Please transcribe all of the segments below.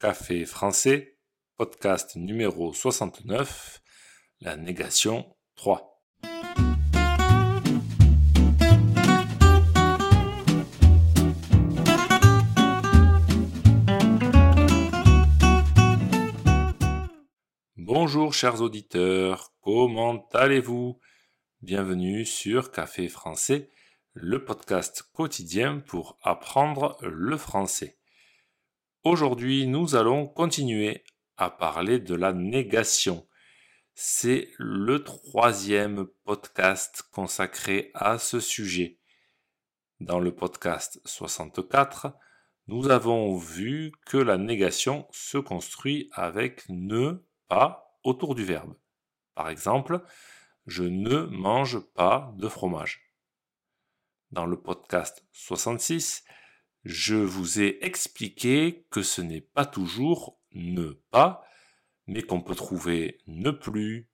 Café français, podcast numéro 69, la négation 3. Bonjour chers auditeurs, comment allez-vous? Bienvenue sur Café français, le podcast quotidien pour apprendre le français. Aujourd'hui, nous allons continuer à parler de la négation. C'est le troisième podcast consacré à ce sujet. Dans le podcast 64, nous avons vu que la négation se construit avec ne pas autour du verbe. Par exemple, je ne mange pas de fromage. Dans le podcast 66, je vous ai expliqué que ce n'est pas toujours ne pas, mais qu'on peut trouver ne plus,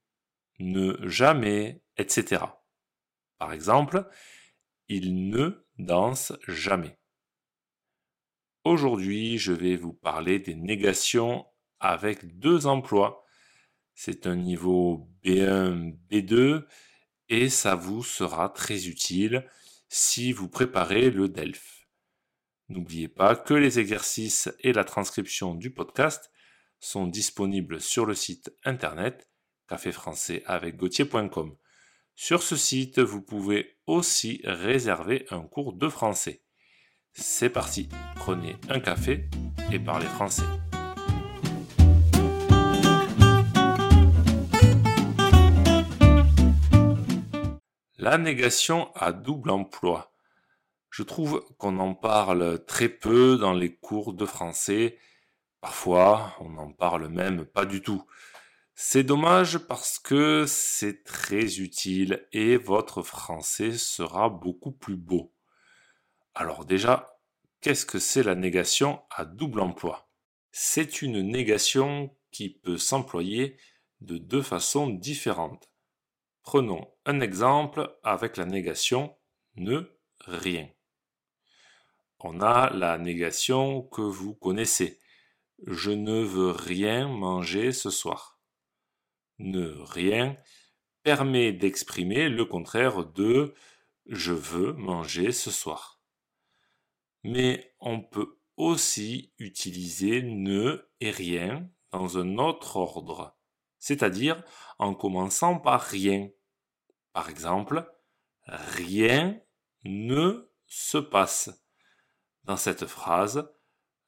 ne jamais, etc. Par exemple, il ne danse jamais. Aujourd'hui, je vais vous parler des négations avec deux emplois. C'est un niveau B1, B2 et ça vous sera très utile si vous préparez le DELF. N'oubliez pas que les exercices et la transcription du podcast sont disponibles sur le site internet caféfrançais avec Sur ce site, vous pouvez aussi réserver un cours de français. C'est parti, prenez un café et parlez français. La négation à double emploi. Je trouve qu'on en parle très peu dans les cours de français. Parfois, on n'en parle même pas du tout. C'est dommage parce que c'est très utile et votre français sera beaucoup plus beau. Alors déjà, qu'est-ce que c'est la négation à double emploi? C'est une négation qui peut s'employer de deux façons différentes. Prenons un exemple avec la négation ne rien on a la négation que vous connaissez. Je ne veux rien manger ce soir. Ne rien permet d'exprimer le contraire de je veux manger ce soir. Mais on peut aussi utiliser ne et rien dans un autre ordre, c'est-à-dire en commençant par rien. Par exemple, rien ne se passe. Dans cette phrase,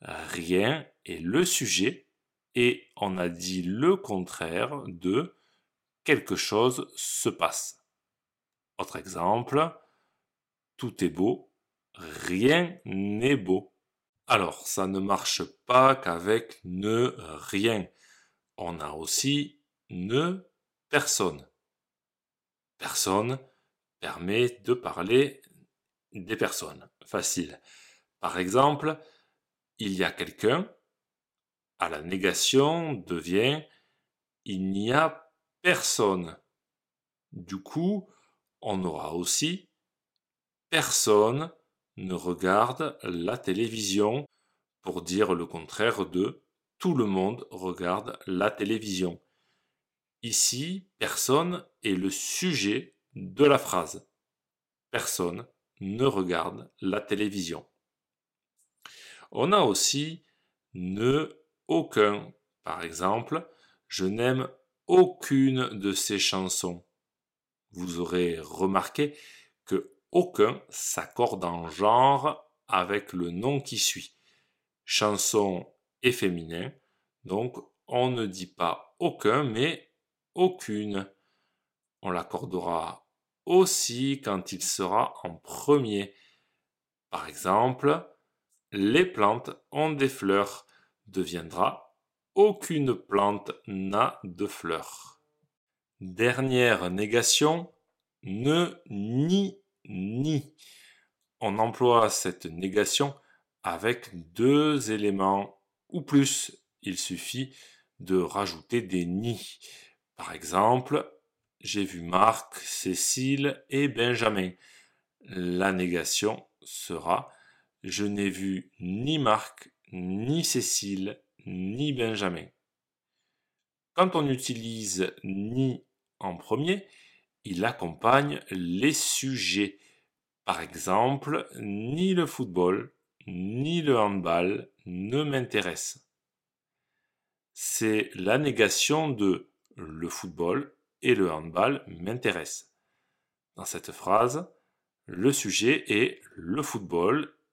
rien est le sujet et on a dit le contraire de quelque chose se passe. Autre exemple, tout est beau, rien n'est beau. Alors, ça ne marche pas qu'avec ne rien. On a aussi ne personne. Personne permet de parler des personnes. Facile. Par exemple, il y a quelqu'un, à la négation devient il n'y a personne. Du coup, on aura aussi personne ne regarde la télévision pour dire le contraire de tout le monde regarde la télévision. Ici, personne est le sujet de la phrase. Personne ne regarde la télévision. On a aussi ne aucun. Par exemple, je n'aime aucune de ces chansons. Vous aurez remarqué que aucun s'accorde en genre avec le nom qui suit. Chanson est féminin, donc on ne dit pas aucun, mais aucune. On l'accordera aussi quand il sera en premier. Par exemple, les plantes ont des fleurs deviendra aucune plante n'a de fleurs. Dernière négation, ne ni ni. On emploie cette négation avec deux éléments ou plus. Il suffit de rajouter des ni. Par exemple, j'ai vu Marc, Cécile et Benjamin. La négation sera je n'ai vu ni Marc, ni Cécile, ni Benjamin. Quand on utilise ni en premier, il accompagne les sujets. Par exemple, ni le football, ni le handball ne m'intéressent. C'est la négation de le football et le handball m'intéressent. Dans cette phrase, le sujet est le football